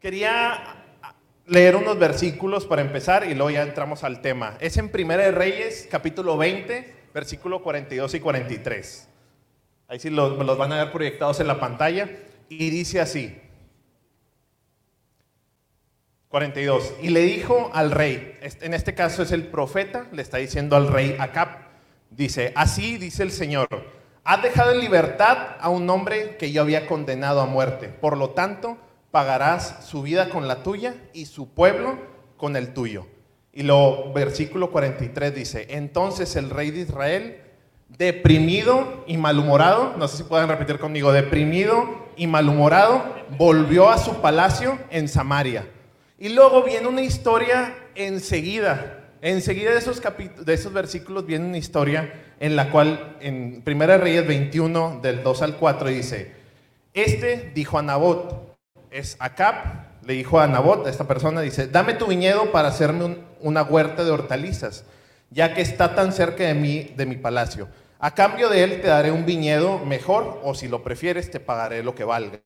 Quería leer unos versículos para empezar y luego ya entramos al tema. Es en Primera de Reyes, capítulo 20, versículo 42 y 43. Ahí sí los, los van a ver proyectados en la pantalla. Y dice así. 42. Y le dijo al rey, en este caso es el profeta, le está diciendo al rey Acab, dice, así dice el Señor, has dejado en libertad a un hombre que yo había condenado a muerte. Por lo tanto, pagarás su vida con la tuya y su pueblo con el tuyo. Y lo versículo 43 dice, entonces el rey de Israel, deprimido y malhumorado, no sé si pueden repetir conmigo, deprimido y malhumorado, volvió a su palacio en Samaria. Y luego viene una historia enseguida, enseguida de esos, de esos versículos viene una historia en la cual en 1 Reyes 21 del 2 al 4 dice, este dijo a Nabot, es Acab, le dijo a Nabot, a esta persona, dice, dame tu viñedo para hacerme una huerta de hortalizas, ya que está tan cerca de mí, de mi palacio. A cambio de él te daré un viñedo mejor, o si lo prefieres, te pagaré lo que valga.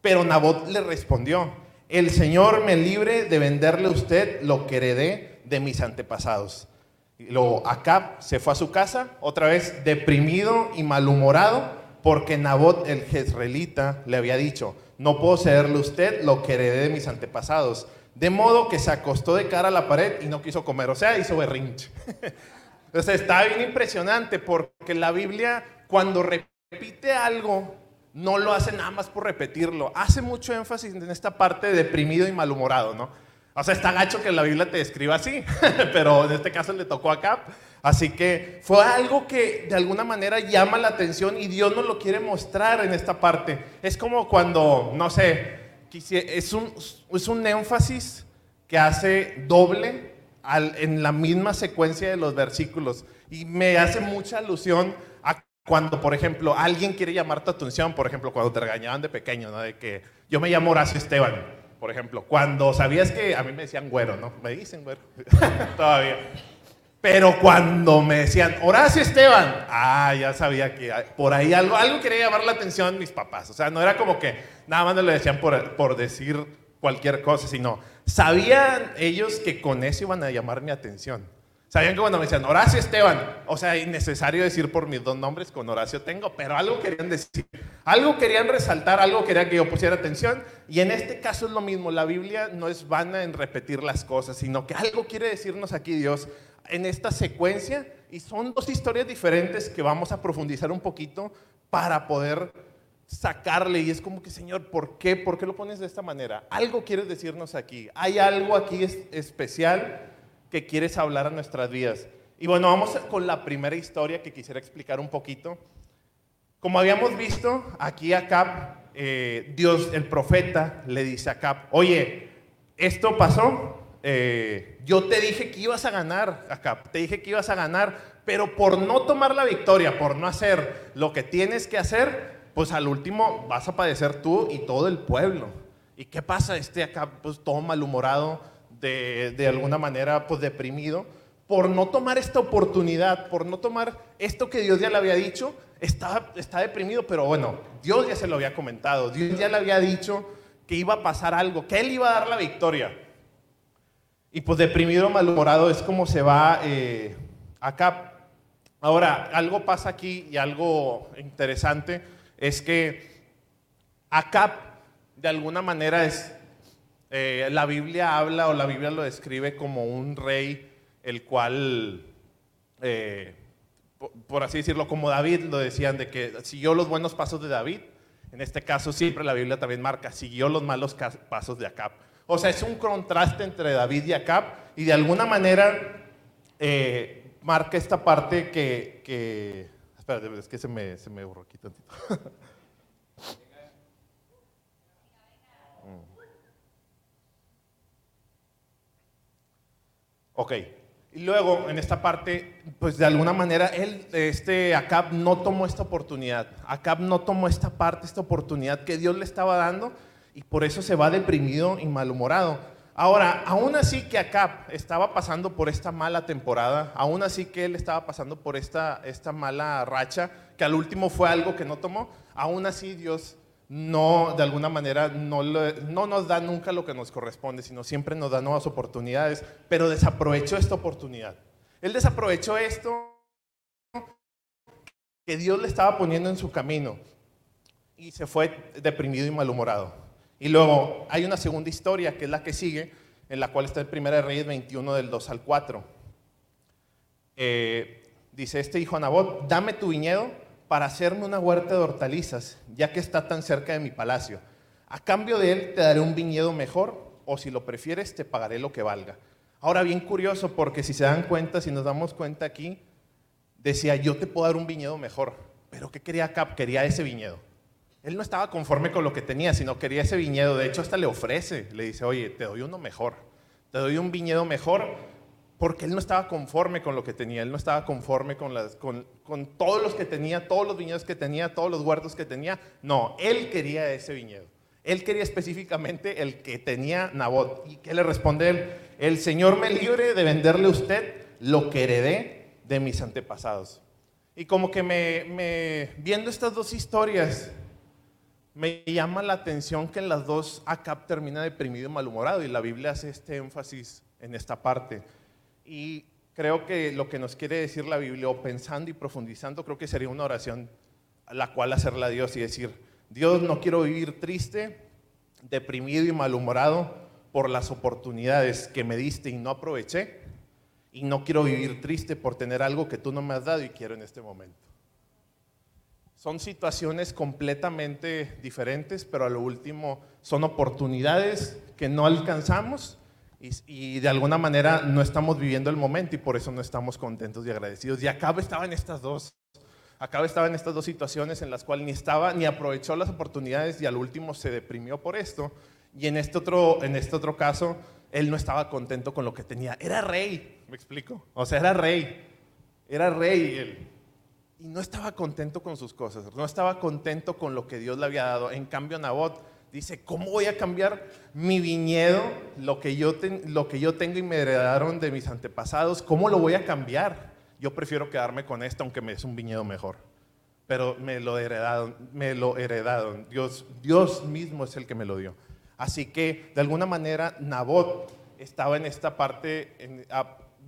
Pero Nabot le respondió, el Señor me libre de venderle a usted lo que heredé de mis antepasados. Y luego Acab se fue a su casa, otra vez deprimido y malhumorado, porque Nabot el jezreelita le había dicho, no puedo cederle a usted lo que heredé de mis antepasados. De modo que se acostó de cara a la pared y no quiso comer, o sea, hizo berrinche. Entonces está bien impresionante porque la Biblia cuando repite algo no lo hace nada más por repetirlo, hace mucho énfasis en esta parte de deprimido y malhumorado, ¿no? O sea, está gacho que la Biblia te describa así, pero en este caso le tocó acá. Así que fue algo que de alguna manera llama la atención y Dios nos lo quiere mostrar en esta parte. Es como cuando, no sé, es un, es un énfasis que hace doble en la misma secuencia de los versículos. Y me hace mucha alusión a cuando, por ejemplo, alguien quiere llamar tu atención, por ejemplo, cuando te regañaban de pequeño. De que yo me llamo Horacio Esteban por ejemplo, cuando sabías que a mí me decían güero, ¿no? Me dicen güero, todavía. Pero cuando me decían Horacio Esteban, ah, ya sabía que por ahí algo, algo quería llamar la atención mis papás. O sea, no era como que nada más me lo decían por, por decir cualquier cosa, sino sabían ellos que con eso iban a llamar mi atención. Sabían que cuando me decían Horacio Esteban, o sea, innecesario decir por mis dos nombres, con Horacio tengo, pero algo querían decir, algo querían resaltar, algo querían que yo pusiera atención. Y en este caso es lo mismo, la Biblia no es vana en repetir las cosas, sino que algo quiere decirnos aquí Dios en esta secuencia. Y son dos historias diferentes que vamos a profundizar un poquito para poder sacarle. Y es como que, Señor, ¿por qué? ¿Por qué lo pones de esta manera? Algo quieres decirnos aquí. Hay algo aquí especial que quieres hablar a nuestras vidas. Y bueno, vamos con la primera historia que quisiera explicar un poquito. Como habíamos visto, aquí Acab, eh, Dios, el profeta, le dice a Acab, oye, esto pasó, eh, yo te dije que ibas a ganar, Acab, te dije que ibas a ganar, pero por no tomar la victoria, por no hacer lo que tienes que hacer, pues al último vas a padecer tú y todo el pueblo. ¿Y qué pasa? Este Acab, pues todo malhumorado, de, alguna manera pues deprimido por no tomar esta oportunidad, por no tomar esto que Dios ya le había dicho, está, está deprimido, pero bueno, Dios ya se lo había comentado, Dios ya le había dicho que iba a pasar algo, que Él iba a dar la victoria. Y pues deprimido, malhumorado es como se va eh, acá. Ahora, algo pasa aquí y algo interesante es que acá de alguna manera es eh, la Biblia habla o la Biblia lo describe como un rey el cual, eh, por, así decirlo, como David lo decían, de que siguió los buenos pasos de David. En este caso siempre la Biblia también marca, siguió los malos pasos de Acab. O sea, es un contraste entre David y Acab y de alguna manera eh, marca esta parte que, que... Espera, es que se me, se me aquí tantito. Ok. Y luego, en esta parte, pues de alguna manera, él, este, Acab no tomó esta oportunidad. Acab no tomó esta parte, esta oportunidad que Dios le estaba dando y por eso se va deprimido y malhumorado. Ahora, aún así que Acab estaba pasando por esta mala temporada, aún así que él estaba pasando por esta, esta mala racha, que al último fue algo que no tomó, aún así Dios no, de alguna manera, no, no nos da nunca lo que nos corresponde, sino siempre nos da nuevas oportunidades, pero desaprovechó esta oportunidad. Él desaprovechó esto que Dios le estaba poniendo en su camino y se fue deprimido y malhumorado. Y luego hay una segunda historia, que es la que sigue, en la cual está el 1 Reyes 21 del 2 al 4. Eh, dice este hijo a Nabot, dame tu viñedo para hacerme una huerta de hortalizas, ya que está tan cerca de mi palacio. A cambio de él te daré un viñedo mejor, o si lo prefieres te pagaré lo que valga. Ahora bien curioso, porque si se dan cuenta, si nos damos cuenta aquí, decía, yo te puedo dar un viñedo mejor. Pero ¿qué quería Cap? Quería ese viñedo. Él no estaba conforme con lo que tenía, sino quería ese viñedo. De hecho, hasta le ofrece, le dice, oye, te doy uno mejor. Te doy un viñedo mejor porque él no estaba conforme con lo que tenía. Él no estaba conforme con, con, todos los que tenía, todos los viñedos que tenía, todos los huertos que tenía. No, él quería ese viñedo. Él quería específicamente el que tenía Nabot. ¿Y qué le responde él? El Señor me libre de venderle a usted lo que heredé de mis antepasados. Y como que viendo estas dos historias, me llama la atención que en las dos Acab termina deprimido y malhumorado y la Biblia hace este énfasis en esta parte. Y creo que lo que nos quiere decir la Biblia, o pensando y profundizando, creo que sería una oración a la cual hacerla Dios y decir, Dios, no quiero vivir triste, deprimido y malhumorado por las oportunidades que me diste y no aproveché y no quiero vivir triste por tener algo que tú no me has dado y quiero en este momento. Son situaciones completamente diferentes, pero a lo último son oportunidades que no alcanzamos y, de alguna manera no estamos viviendo el momento y por eso no estamos contentos y agradecidos. Y acá estaba en estas dos. Acá estaba en estas dos situaciones en las cuales ni estaba ni aprovechó las oportunidades y al último se deprimió por esto. Y en este otro, en este otro caso, él no estaba contento con lo que tenía. Era rey, me explico. O sea, era rey. Era rey él. Y no estaba contento con sus cosas. No estaba contento con lo que Dios le había dado. En cambio, Nabot dice, ¿cómo voy a cambiar mi viñedo, lo que yo, lo que yo tengo y me heredaron de mis antepasados? ¿Cómo lo voy a cambiar? Yo prefiero quedarme con esto, aunque es un viñedo mejor. Pero me lo heredaron, me lo heredaron. Dios, Dios mismo es el que me lo dio. Así que de alguna manera Nabot estaba en esta parte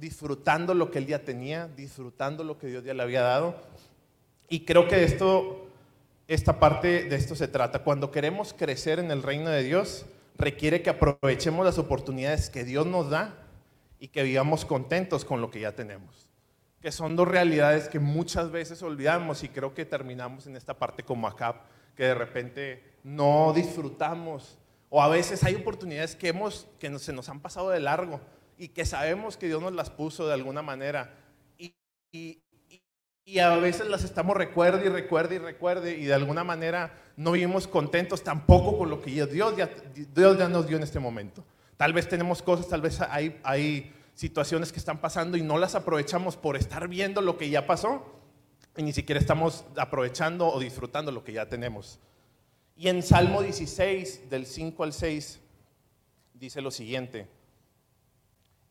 disfrutando lo que él ya tenía, disfrutando lo que Dios ya le había dado. Y creo que esto, esta parte de esto se trata. Cuando queremos crecer en el reino de Dios, requiere que aprovechemos las oportunidades que Dios nos da y que vivamos contentos con lo que ya tenemos. Que son dos realidades que muchas veces olvidamos y creo que terminamos en esta parte como acá, que de repente no disfrutamos o a veces hay oportunidades que, hemos, que se nos han pasado de largo y que sabemos que Dios nos las puso de alguna manera. Y, y a veces las estamos recuerde y recuerde y recuerde y de alguna manera no vivimos contentos tampoco con lo que Dios ya, Dios ya nos dio en este momento. Tal vez tenemos cosas, tal vez hay, hay situaciones que están pasando y no las aprovechamos por estar viendo lo que ya pasó y ni siquiera estamos aprovechando o disfrutando lo que ya tenemos. Y en Salmo 16, del 5 al 6, dice lo siguiente,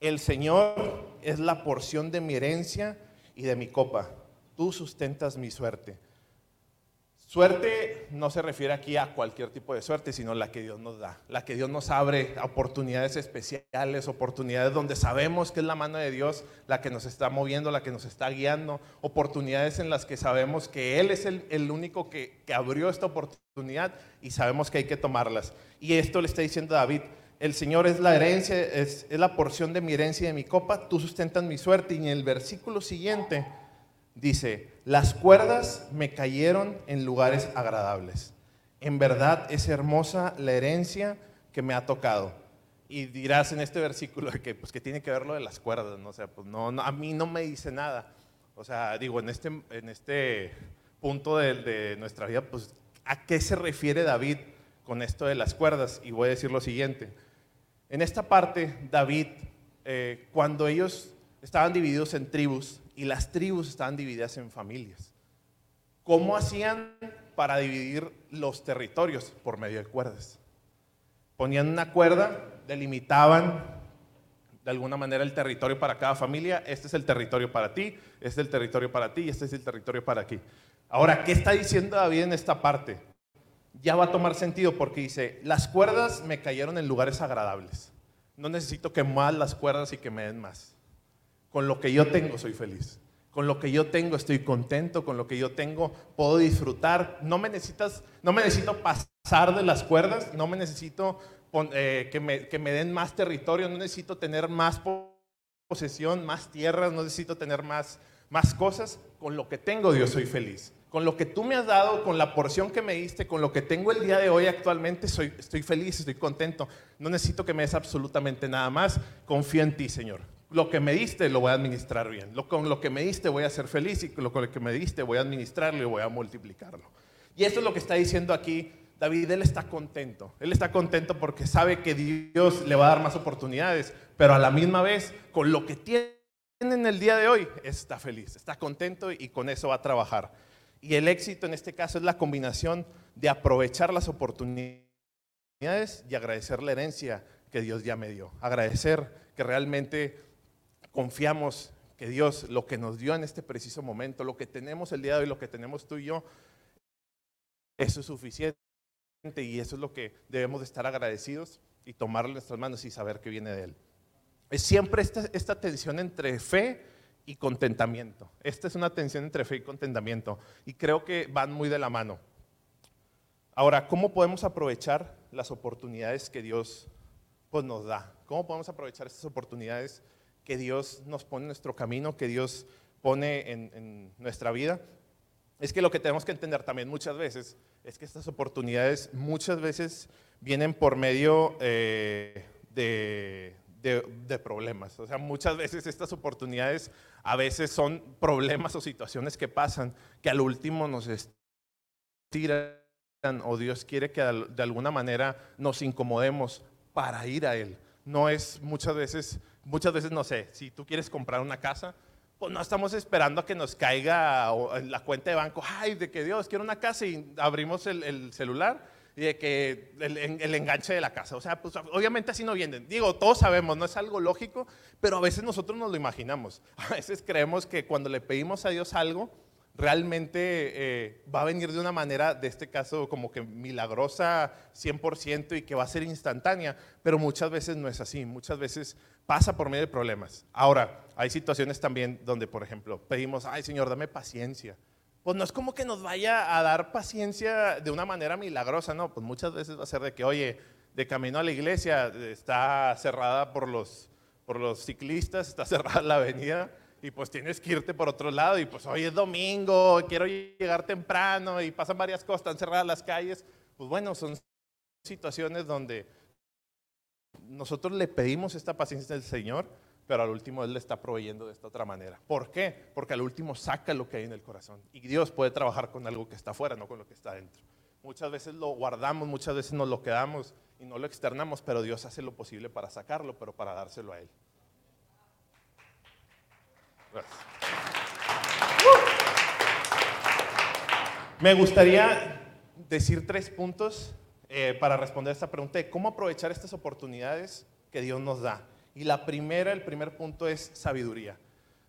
el Señor es la porción de mi herencia y de mi copa, tú sustentas mi suerte. Suerte no se refiere aquí a cualquier tipo de suerte, sino la que Dios nos da, la que Dios nos abre oportunidades especiales, oportunidades donde sabemos que es la mano de Dios la que nos está moviendo, la que nos está guiando, oportunidades en las que sabemos que Él es el, único que, abrió esta oportunidad y sabemos que hay que tomarlas. Y esto le está diciendo David, el Señor es la herencia, es, es la porción de mi herencia y de mi copa, tú sustentas mi suerte. Y en el versículo siguiente dice, las cuerdas me cayeron en lugares agradables. En verdad es hermosa la herencia que me ha tocado. Y dirás en este versículo que, pues, que tiene que ver lo de las cuerdas, ¿no? O sea, pues no, a mí no me dice nada. O sea, digo, en este, en este punto de, nuestra vida, pues, ¿a qué se refiere David con esto de las cuerdas? Y voy a decir lo siguiente. En esta parte, David, eh, cuando ellos estaban divididos en tribus, y las tribus estaban divididas en familias. ¿Cómo hacían para dividir los territorios? Por medio de cuerdas. Ponían una cuerda, delimitaban de alguna manera el territorio para cada familia. Este es el territorio para ti, este es el territorio para ti y este es el territorio para aquí. Ahora, ¿qué está diciendo David en esta parte? ya va a tomar sentido porque dice, las cuerdas me cayeron en lugares agradables. No necesito que más las cuerdas y que me den más. Con lo que yo tengo soy feliz. Con lo que yo tengo estoy contento, con lo que yo tengo puedo disfrutar. No me necesitas, no me necesito pasar de las cuerdas, no me necesito eh, que, me, que me den más territorio, no necesito tener más posesión, más tierras, no necesito tener más, más cosas. Con lo que tengo, Dios, soy feliz. Con lo que tú me has dado, con la porción que me diste, con lo que tengo el día de hoy actualmente, soy, estoy feliz, estoy contento. No necesito que me des absolutamente nada más. Confío en ti, Señor. Lo que me diste lo voy a administrar bien. Lo, con lo que me diste voy a ser feliz y con lo que me diste voy a administrarlo y voy a multiplicarlo. Y esto es lo que está diciendo aquí David, él está contento. Él está contento porque sabe que Dios le va a dar más oportunidades, pero a la misma vez, con lo que tiene en el día de hoy, está feliz, está contento y con eso va a trabajar. Y el éxito en este caso es la combinación de aprovechar las oportunidades y agradecer la herencia que Dios ya me dio. Agradecer que realmente confiamos que Dios lo que nos dio en este preciso momento, lo que tenemos el día de hoy, lo que tenemos tú y yo, eso es suficiente y eso es lo que debemos de estar agradecidos y tomarlo en nuestras manos y saber que viene de Él. Es siempre esta, esta tensión entre fe y contentamiento. Esta es una tensión entre fe y contentamiento y creo que van muy de la mano. Ahora, ¿cómo podemos aprovechar las oportunidades que Dios pues, nos da? ¿Cómo podemos aprovechar estas oportunidades que Dios nos pone en nuestro camino, que Dios pone en, nuestra vida? Es que lo que tenemos que entender también muchas veces es que estas oportunidades muchas veces vienen por medio eh, de, problemas. O sea, muchas veces estas oportunidades a veces son problemas o situaciones que pasan que al último nos estiran o Dios quiere que de alguna manera nos incomodemos para ir a Él. No es muchas veces, muchas veces no sé, si tú quieres comprar una casa, pues no estamos esperando a que nos caiga la cuenta de banco, ay, de que Dios quiere una casa y abrimos el, celular y de que el, enganche de la casa. O sea, pues obviamente así no vienen. Digo, todos sabemos, no es algo lógico, pero a veces nosotros nos lo imaginamos. A veces creemos que cuando le pedimos a Dios algo, realmente eh, va a venir de una manera, de este caso, como que milagrosa 100% y que va a ser instantánea, pero muchas veces no es así, muchas veces pasa por medio de problemas. Ahora, hay situaciones también donde, por ejemplo, pedimos, ay Señor, dame paciencia. Pues no es como que nos vaya a dar paciencia de una manera milagrosa, no, pues muchas veces va a ser de que, oye, de camino a la iglesia está cerrada por los, por los ciclistas, está cerrada la avenida y pues tienes que irte por otro lado y pues hoy es domingo, quiero llegar temprano y pasan varias cosas, están cerradas las calles. Pues bueno, son situaciones donde nosotros le pedimos esta paciencia al Señor, pero al último Él le está proveyendo de esta otra manera. ¿Por qué? Porque al último saca lo que hay en el corazón. Y Dios puede trabajar con algo que está afuera, no con lo que está dentro. Muchas veces lo guardamos, muchas veces nos lo quedamos y no lo externamos, pero Dios hace lo posible para sacarlo, pero para dárselo a Él. Me gustaría decir tres puntos eh, para responder esta pregunta de cómo aprovechar estas oportunidades que Dios nos da. Y la primera, el primer punto es sabiduría.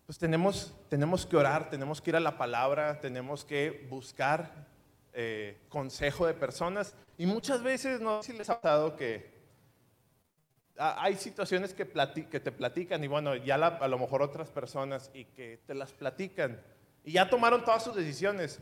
Pues tenemos, tenemos que orar, tenemos que ir a la palabra, tenemos que buscar eh, consejo de personas. Y muchas veces, no sé si les ha pasado que hay situaciones que, que, te platican y bueno, ya a lo mejor otras personas y que te las platican y ya tomaron todas sus decisiones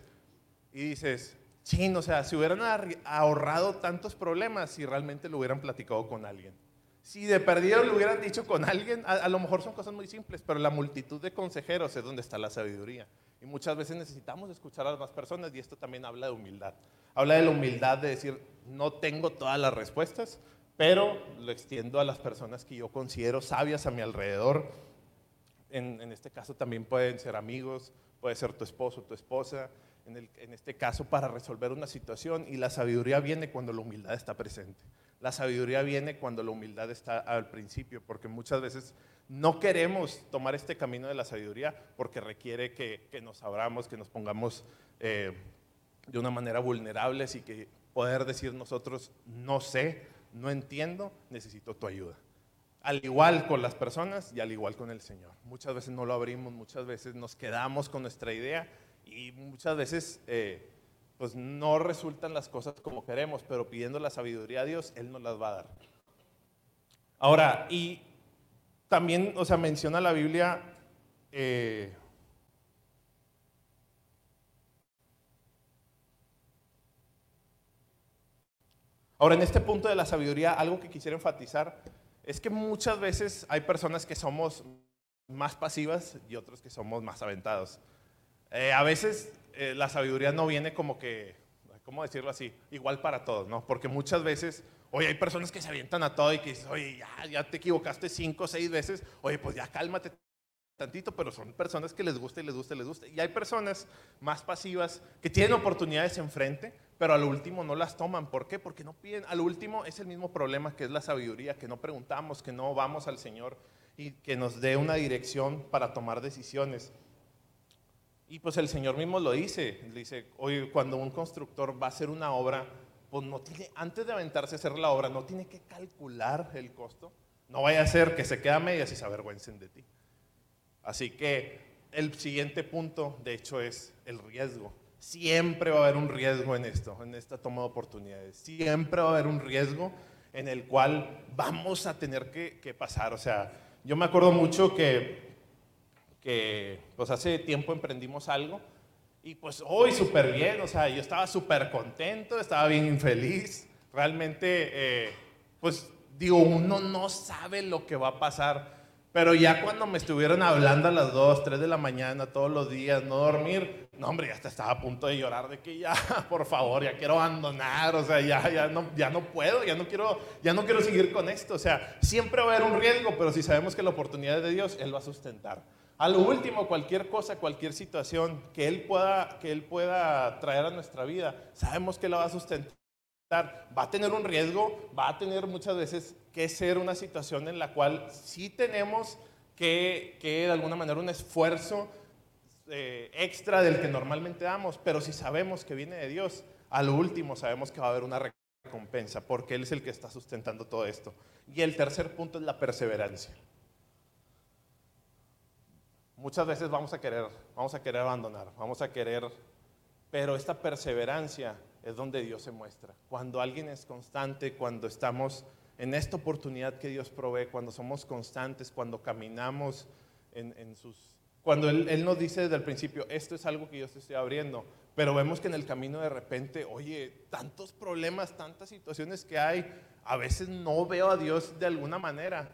y dices, sí, o sea, si hubieran ahorrado tantos problemas si realmente lo hubieran platicado con alguien. Si de perdido lo hubieran dicho con alguien, a, lo mejor son cosas muy simples, pero la multitud de consejeros es donde está la sabiduría. Y muchas veces necesitamos escuchar a las personas y esto también habla de humildad. Habla de la humildad de decir, no tengo todas las respuestas, pero lo extiendo a las personas que yo considero sabias a mi alrededor. En, este caso también pueden ser amigos, puede ser tu esposo, tu esposa, en, en este caso para resolver una situación y la sabiduría viene cuando la humildad está presente. La sabiduría viene cuando la humildad está al principio, porque muchas veces no queremos tomar este camino de la sabiduría porque requiere que, nos abramos, que nos pongamos eh, de una manera vulnerables y que poder decir nosotros no sé, no entiendo, necesito tu ayuda. Al igual con las personas y al igual con el Señor. Muchas veces no lo abrimos, muchas veces nos quedamos con nuestra idea y muchas veces eh, pues no resultan las cosas como queremos, pero pidiendo la sabiduría a Dios, Él nos las va a dar. Ahora, y también, o sea, menciona la Biblia, eh, ahora en este punto de la sabiduría, algo que quisiera enfatizar es que muchas veces hay personas que somos más pasivas y otros que somos más aventados. Eh, a veces eh, la sabiduría no viene como que, ¿cómo decirlo así? Igual para todos, ¿no? Porque muchas veces, oye, hay personas que se avientan a todo y que dicen, oye, ya, ya te equivocaste cinco o seis veces, oye, pues ya cálmate tantito, pero son personas que les gusta y les gusta y les gusta. Y hay personas más pasivas que tienen oportunidades enfrente, pero al último no las toman. ¿Por qué? Porque no piden. Al último es el mismo problema que es la sabiduría, que no preguntamos, que no vamos al Señor y que nos dé una dirección para tomar decisiones. Y pues el Señor mismo lo dice, dice, oye, cuando un constructor va a hacer una obra, pues no tiene, antes de aventarse a hacer la obra, no tiene que calcular el costo. No vaya a ser que se quede a medias y se avergüencen de ti. Así que el siguiente punto, de hecho, es el riesgo. Siempre va a haber un riesgo en esto, en esta toma de oportunidades. Siempre va a haber un riesgo en el cual vamos a tener que, que pasar. O sea, yo me acuerdo mucho que que pues hace tiempo emprendimos algo y pues hoy súper bien, o sea, yo estaba súper contento, estaba bien feliz, realmente, eh, pues digo, uno no sabe lo que va a pasar, pero ya cuando me estuvieron hablando a las 2, 3 de la mañana todos los días, no dormir, no hombre, ya hasta estaba a punto de llorar de que ya, por favor, ya quiero abandonar, o sea, ya, ya, no, ya no puedo, ya no, quiero, ya no quiero seguir con esto, o sea, siempre va a haber un riesgo, pero si sabemos que la oportunidad es de Dios, Él va a sustentar. A lo último, cualquier cosa, cualquier situación que Él pueda, que él pueda traer a nuestra vida, sabemos que la va a sustentar. Va a tener un riesgo, va a tener muchas veces que ser una situación en la cual sí tenemos que, que de alguna manera un esfuerzo eh, extra del que normalmente damos, pero si sabemos que viene de Dios, a lo último sabemos que va a haber una recompensa, porque Él es el que está sustentando todo esto. Y el tercer punto es la perseverancia. Muchas veces vamos a querer, vamos a querer abandonar, vamos a querer, pero esta perseverancia es donde Dios se muestra. Cuando alguien es constante, cuando estamos en esta oportunidad que Dios provee, cuando somos constantes, cuando caminamos en, sus... Cuando él, él, nos dice desde el principio, esto es algo que yo te estoy abriendo, pero vemos que en el camino de repente, oye, tantos problemas, tantas situaciones que hay, a veces no veo a Dios de alguna manera,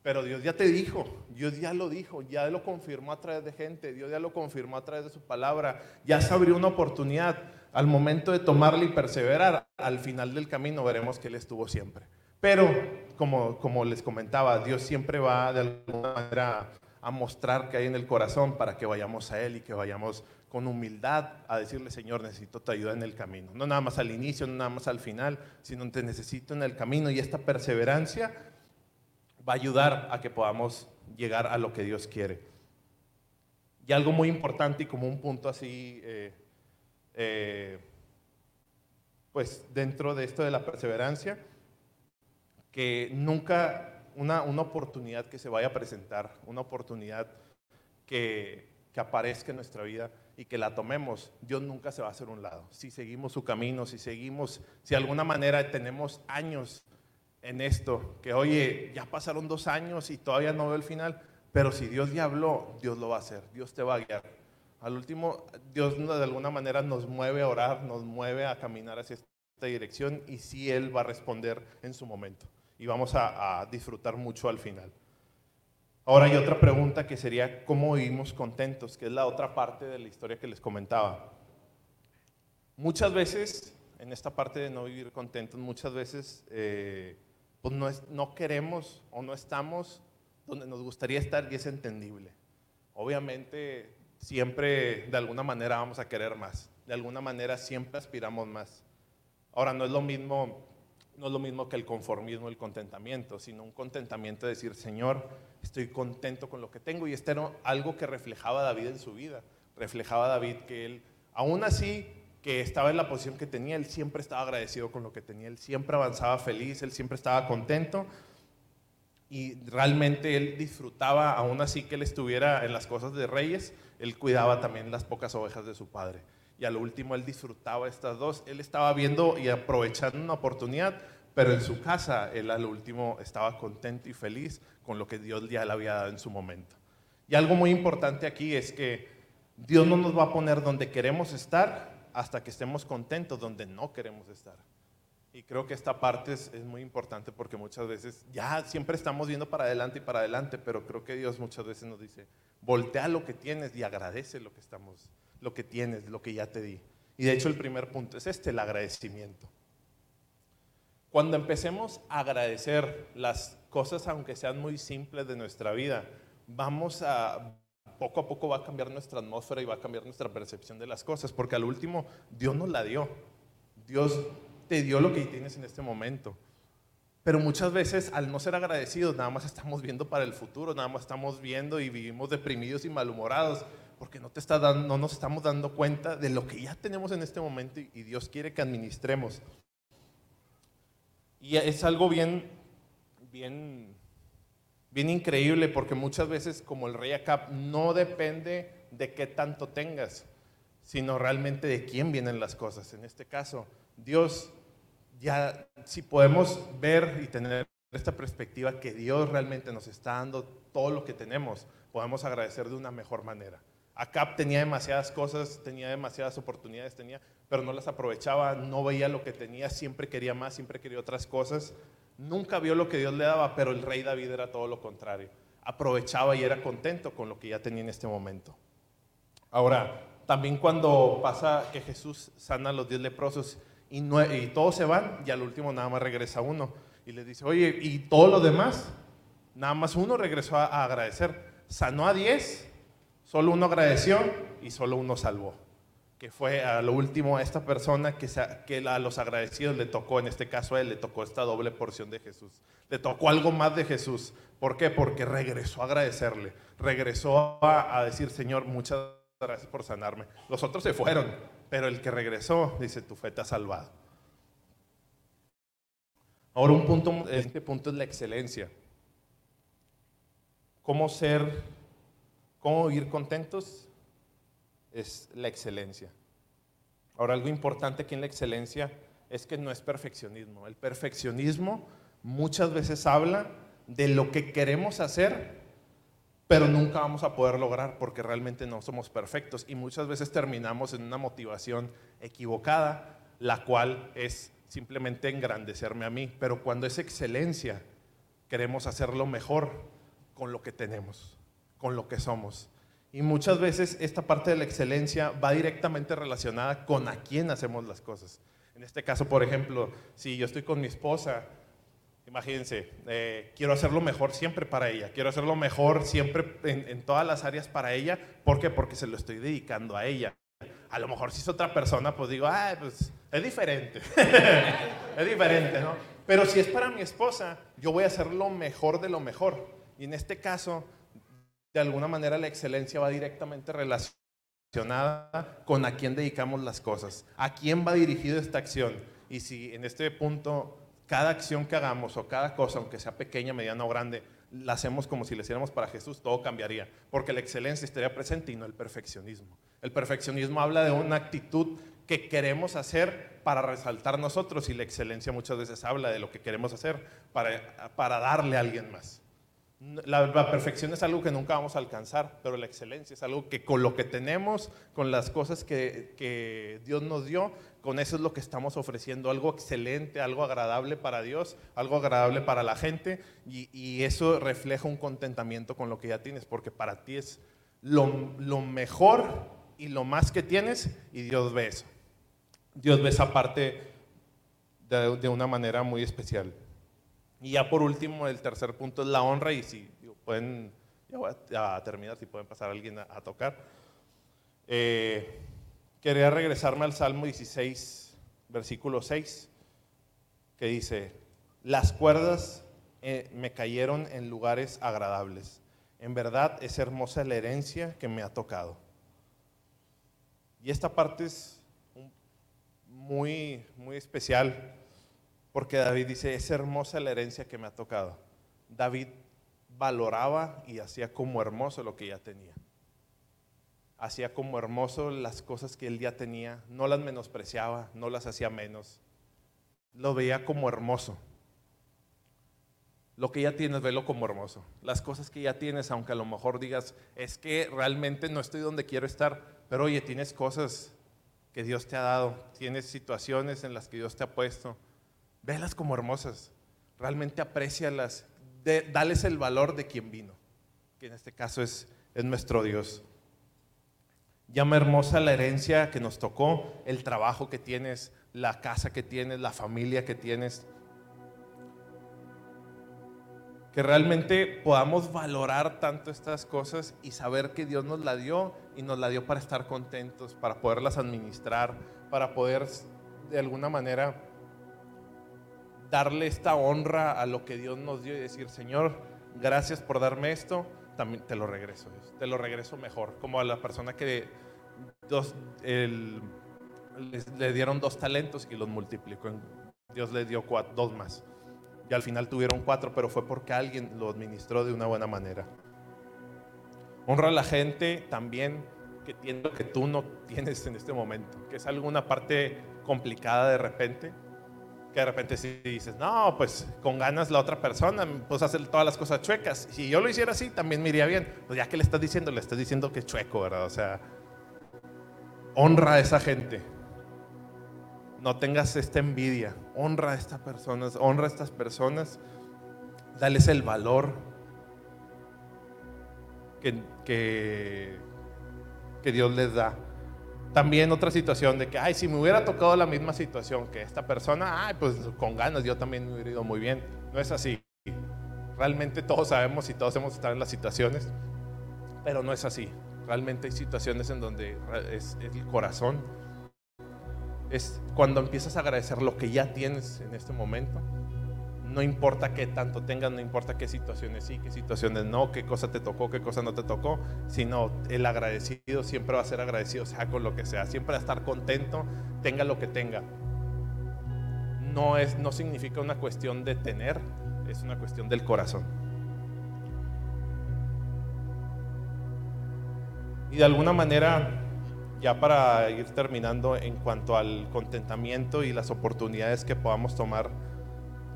pero Dios ya te dijo, Dios ya lo dijo, ya lo confirmó a través de gente, Dios ya lo confirmó a través de su palabra, ya se abrió una oportunidad. Al momento de tomarla y perseverar, al final del camino veremos que Él estuvo siempre. Pero, como, como les comentaba, Dios siempre va de alguna manera a mostrar que hay en el corazón para que vayamos a Él y que vayamos con humildad a decirle, Señor, necesito tu ayuda en el camino. No nada más al inicio, no nada más al final, sino te necesito en el camino y esta perseverancia va a ayudar a que podamos llegar a lo que Dios quiere. Y algo muy importante y como un punto así, eh, eh, pues dentro de esto de la perseverancia, que nunca una, una oportunidad que se vaya a presentar, una oportunidad que, que aparezca en nuestra vida y que la tomemos, Dios nunca se va a hacer un lado. Si seguimos su camino, si seguimos, si de alguna manera tenemos años en esto, que oye, ya pasaron dos años y todavía no veo el final, pero si Dios ya habló, Dios lo va a hacer, Dios te va a guiar. Al último, Dios de alguna manera nos mueve a orar, nos mueve a caminar hacia esta dirección y sí Él va a responder en su momento. Y vamos a, disfrutar mucho al final. Ahora hay otra pregunta que sería, ¿cómo vivimos contentos? Que es la otra parte de la historia que les comentaba. Muchas veces, en esta parte de no vivir contentos, muchas veces eh, pues no, queremos o no estamos donde nos gustaría estar y es entendible. Obviamente siempre de alguna manera vamos a querer más, de alguna manera siempre aspiramos más. Ahora no es lo mismo, no es lo mismo que el conformismo, el contentamiento, sino un contentamiento de decir, Señor, estoy contento con lo que tengo y este era algo que reflejaba David en su vida, reflejaba David que él, aún así que estaba en la posición que tenía, él siempre estaba agradecido con lo que tenía, él siempre avanzaba feliz, él siempre estaba contento y realmente él disfrutaba, aún así que él estuviera en las cosas de reyes, él cuidaba también las pocas ovejas de su padre. Y a lo último él disfrutaba estas dos. Él estaba viendo y aprovechando una oportunidad, pero en su casa él a lo último estaba contento y feliz con lo que Dios ya le había dado en su momento. Y algo muy importante aquí es que Dios no nos va a poner donde queremos estar hasta que estemos contentos donde no queremos estar. Y creo que esta parte es, es, muy importante porque muchas veces ya siempre estamos viendo para adelante y para adelante, pero creo que Dios muchas veces nos dice, voltea lo que tienes y agradece lo que estamos, lo que tienes, lo que ya te di. Y de hecho el primer punto es este, el agradecimiento. Cuando empecemos a agradecer las cosas, aunque sean muy simples de nuestra vida, vamos a, poco a poco va a cambiar nuestra atmósfera y va a cambiar nuestra percepción de las cosas, porque al último Dios nos la dio. Dios te dio lo que tienes en este momento. Pero muchas veces al no ser agradecidos, nada más estamos viendo para el futuro, nada más estamos viendo y vivimos deprimidos y malhumorados, porque no, te está dando, no nos estamos dando cuenta de lo que ya tenemos en este momento y Dios quiere que administremos. Y es algo bien, bien, bien increíble porque muchas veces como el rey Acap no depende de qué tanto tengas, sino realmente de quién vienen las cosas. En este caso, Dios, ya si podemos ver y tener esta perspectiva que Dios realmente nos está dando todo lo que tenemos, podemos agradecer de una mejor manera. Acap tenía demasiadas cosas, tenía demasiadas oportunidades, tenía, pero no las aprovechaba, no veía lo que tenía, siempre quería más, siempre quería otras cosas. Nunca vio lo que Dios le daba, pero el rey David era todo lo contrario. Aprovechaba y era contento con lo que ya tenía en este momento. Ahora, también cuando pasa que Jesús sana a los diez leprosos y, todos se van y al último nada más regresa uno y le dice, oye, ¿y todos los demás? Nada más uno regresó a, a agradecer. Sanó a diez Solo uno agradeció y solo uno salvó. Que fue a lo último a esta persona que, a los agradecidos le tocó, en este caso a él, le tocó esta doble porción de Jesús. Le tocó algo más de Jesús. ¿Por qué? Porque regresó a agradecerle. Regresó a, a decir, Señor, muchas gracias por sanarme. Los otros se fueron, pero el que regresó dice, tu fe te ha salvado. Ahora un punto, este punto es la excelencia. ¿Cómo ser ¿Cómo vivir contentos? Es la excelencia. Ahora, algo importante aquí en la excelencia es que no es perfeccionismo. El perfeccionismo muchas veces habla de lo que queremos hacer, pero nunca vamos a poder lograr porque realmente no somos perfectos y muchas veces terminamos en una motivación equivocada, la cual es simplemente engrandecerme a mí, pero cuando es excelencia, queremos hacerlo mejor con lo que tenemos con lo que somos. Y muchas veces esta parte de la excelencia va directamente relacionada con a quién hacemos las cosas. En este caso, por ejemplo, si yo estoy con mi esposa, imagínense, eh, quiero hacerlo mejor siempre para ella, quiero hacerlo mejor siempre en, todas las áreas para ella. ¿Por qué? Porque se lo estoy dedicando a ella. A lo mejor si es otra persona, pues digo, ah, pues es diferente. es diferente, ¿no? Pero si es para mi esposa, yo voy a hacer lo mejor de lo mejor. Y en este caso, de alguna manera la excelencia va directamente relacionada con a quién dedicamos las cosas, a quién va dirigido esta acción. Y si en este punto cada acción que hagamos o cada cosa, aunque sea pequeña, mediana o grande, la hacemos como si la hiciéramos para Jesús, todo cambiaría, porque la excelencia estaría presente y no el perfeccionismo. El perfeccionismo habla de una actitud que queremos hacer para resaltar nosotros y la excelencia muchas veces habla de lo que queremos hacer para, para darle a alguien más. La, perfección es algo que nunca vamos a alcanzar, pero la excelencia es algo que con lo que tenemos, con las cosas que, Dios nos dio, con eso es lo que estamos ofreciendo, algo excelente, algo agradable para Dios, algo agradable para la gente, y, eso refleja un contentamiento con lo que ya tienes, porque para ti es lo, mejor y lo más que tienes, y Dios ve eso. Dios ve esa parte de una manera muy especial. Y ya por último, el tercer punto es la honra y si pueden, ya voy a, terminar, si pueden pasar a alguien a, tocar. Eh, quería regresarme al Salmo 16, versículo 6, que dice, las cuerdas eh, me cayeron en lugares agradables. En verdad es hermosa la herencia que me ha tocado. Y esta parte es muy, muy especial porque David dice, es hermosa la herencia que me ha tocado. David valoraba y hacía como hermoso lo que ya tenía. hacía como hermoso las cosas que él ya tenía, no las menospreciaba, no las hacía menos, lo veía como hermoso. Lo que ya tienes, velo como hermoso. Las cosas que ya tienes, aunque a lo mejor digas, es que realmente no estoy donde quiero estar, pero oye, tienes cosas que Dios te ha dado, tienes situaciones en las que Dios te ha puesto, velas como hermosas, realmente aprecialas, dales el valor de quien vino, que en este caso es, es nuestro Dios. Llama hermosa la herencia que nos tocó, el trabajo que tienes, la casa que tienes, la familia que tienes. Que realmente podamos valorar tanto estas cosas y saber que Dios nos la dio y nos la dio para estar contentos, para poderlas administrar, para poder de alguna manera darle esta honra a lo que Dios nos dio y decir, Señor, gracias por darme esto, también te lo regreso, te lo regreso mejor, como a la persona que dos, le dieron dos talentos y los multiplicó. Dios le dio dos más. Y al final tuvieron cuatro, pero fue porque alguien lo administró de una buena manera. Honra a la gente también que tiene que tú no tienes en este momento, que es alguna parte complicada de repente, que de repente si dices, no, pues con ganas la otra persona, pues hacer todas las cosas chuecas. Si yo lo hiciera así, también me iría bien. Pues ya que le estás diciendo, le estás diciendo que es chueco, ¿verdad? O sea, honra a esa gente. No tengas esta envidia. Honra a estas personas, honra a estas personas. Dales el valor que, que, Dios les da. También otra situación de que, ay, si me hubiera tocado la misma situación que esta persona, ay, pues con ganas yo también me hubiera ido muy bien. No es así. Realmente todos sabemos y todos hemos estado en las situaciones, pero no es así. Realmente hay situaciones en donde es, el corazón. Es cuando empiezas a agradecer lo que ya tienes en este momento. No importa qué tanto tengas, no importa qué situaciones sí, qué situaciones no, qué cosa te tocó, qué cosa no te tocó, sino el agradecido siempre va a ser agradecido, sea con lo que sea, siempre va a estar contento, tenga lo que tenga. No, es, no significa una cuestión de tener, es una cuestión del corazón. Y de alguna manera, ya para ir terminando en cuanto al contentamiento y las oportunidades que podamos tomar,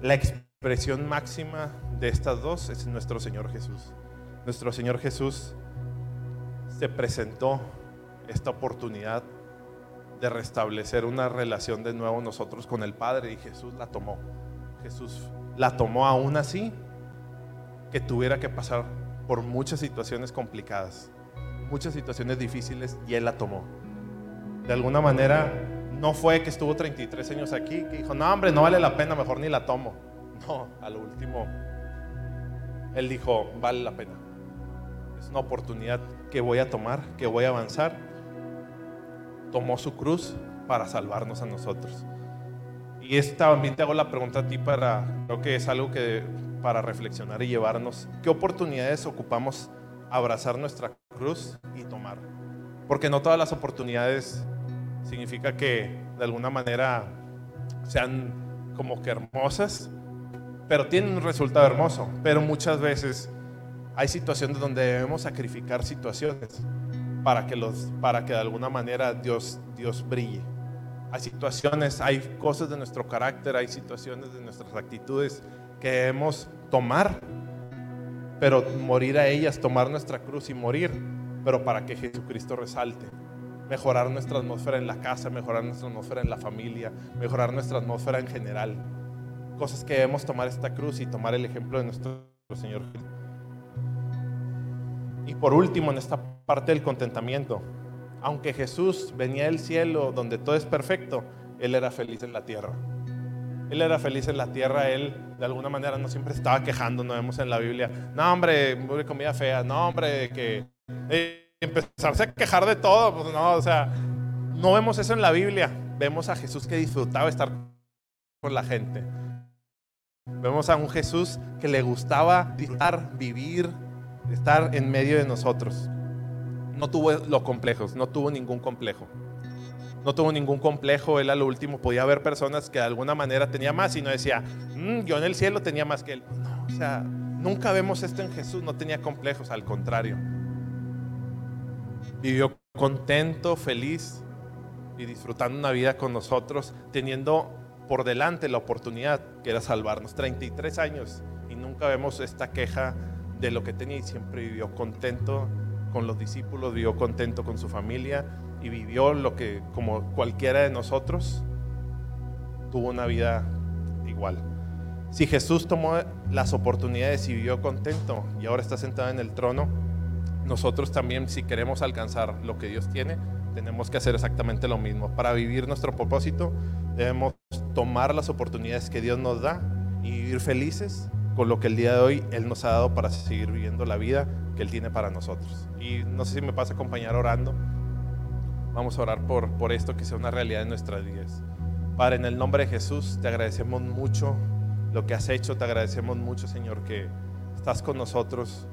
la expresión máxima de estas dos es nuestro Señor Jesús. Nuestro Señor Jesús se presentó esta oportunidad de restablecer una relación de nuevo nosotros con el Padre y Jesús la tomó. Jesús la tomó aún así que tuviera que pasar por muchas situaciones complicadas muchas situaciones difíciles y Él la tomó. De alguna manera, no fue que estuvo 33 años aquí, que dijo, no, hombre, no vale la pena, mejor ni la tomo. No, a lo último, Él dijo, vale la pena. Es una oportunidad que voy a tomar, que voy a avanzar. Tomó su cruz para salvarnos a nosotros. Y esta, también te hago la pregunta a ti para, creo que es algo que para reflexionar y llevarnos. ¿Qué oportunidades ocupamos abrazar nuestra cruz y tomar. Porque no todas las oportunidades significa que de alguna manera sean como que hermosas, pero tienen un resultado hermoso. Pero muchas veces hay situaciones donde debemos sacrificar situaciones para que, los, para que de alguna manera Dios, Dios brille. Hay situaciones, hay cosas de nuestro carácter, hay situaciones de nuestras actitudes que debemos tomar pero morir a ellas, tomar nuestra cruz y morir, pero para que Jesucristo resalte. Mejorar nuestra atmósfera en la casa, mejorar nuestra atmósfera en la familia, mejorar nuestra atmósfera en general. Cosas que debemos tomar esta cruz y tomar el ejemplo de nuestro Señor. Y por último, en esta parte del contentamiento, aunque Jesús venía del cielo donde todo es perfecto, Él era feliz en la tierra. Él era feliz en la tierra, él de alguna manera no siempre estaba quejando, no vemos en la Biblia, no hombre, comida fea, no hombre, que eh, empezarse a quejar de todo, pues no, o sea, no vemos eso en la Biblia, vemos a Jesús que disfrutaba estar con la gente. Vemos a un Jesús que le gustaba disfrutar, vivir, estar en medio de nosotros. No tuvo los complejos, no tuvo ningún complejo no tuvo ningún complejo, él a lo último podía ver personas que de alguna manera tenía más y no decía, mm, yo en el cielo tenía más que él. No, o sea, nunca vemos esto en Jesús, no tenía complejos, al contrario. Vivió contento, feliz y disfrutando una vida con nosotros, teniendo por delante la oportunidad que era salvarnos. 33 años y nunca vemos esta queja de lo que tenía y siempre vivió contento con los discípulos, vivió contento con su familia y vivió lo que como cualquiera de nosotros tuvo una vida igual. Si Jesús tomó las oportunidades y vivió contento y ahora está sentado en el trono, nosotros también si queremos alcanzar lo que Dios tiene, tenemos que hacer exactamente lo mismo. Para vivir nuestro propósito debemos tomar las oportunidades que Dios nos da y vivir felices con lo que el día de hoy Él nos ha dado para seguir viviendo la vida que Él tiene para nosotros. Y no sé si me pasa acompañar orando. Vamos a orar por, por esto que sea una realidad en nuestras vidas. Padre, en el nombre de Jesús te agradecemos mucho lo que has hecho, te agradecemos mucho, Señor, que estás con nosotros.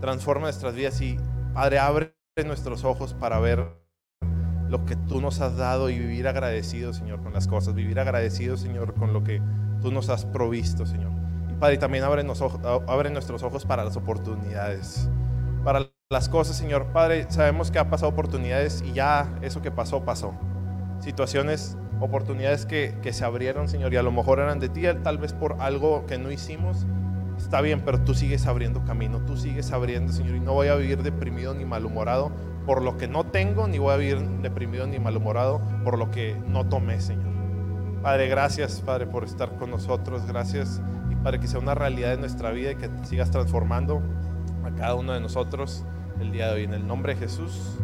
Transforma nuestras vidas y, Padre, abre nuestros ojos para ver lo que tú nos has dado y vivir agradecido, Señor, con las cosas. Vivir agradecido, Señor, con lo que tú nos has provisto, Señor. Y Padre, también abre, nuestros ojos para las oportunidades, para las cosas, Señor. Padre, sabemos que ha pasado oportunidades y ya eso que pasó, pasó. Situaciones, oportunidades que, que se abrieron, Señor, y a lo mejor eran de ti, tal vez por algo que no hicimos. Está bien, pero tú sigues abriendo camino, tú sigues abriendo, Señor, y no voy a vivir deprimido ni malhumorado por lo que no tengo, ni voy a vivir deprimido ni malhumorado por lo que no tomé, Señor. Padre, gracias, Padre, por estar con nosotros. Gracias, y Padre, que sea una realidad en nuestra vida y que sigas transformando a cada uno de nosotros el día de hoy. En el nombre de Jesús.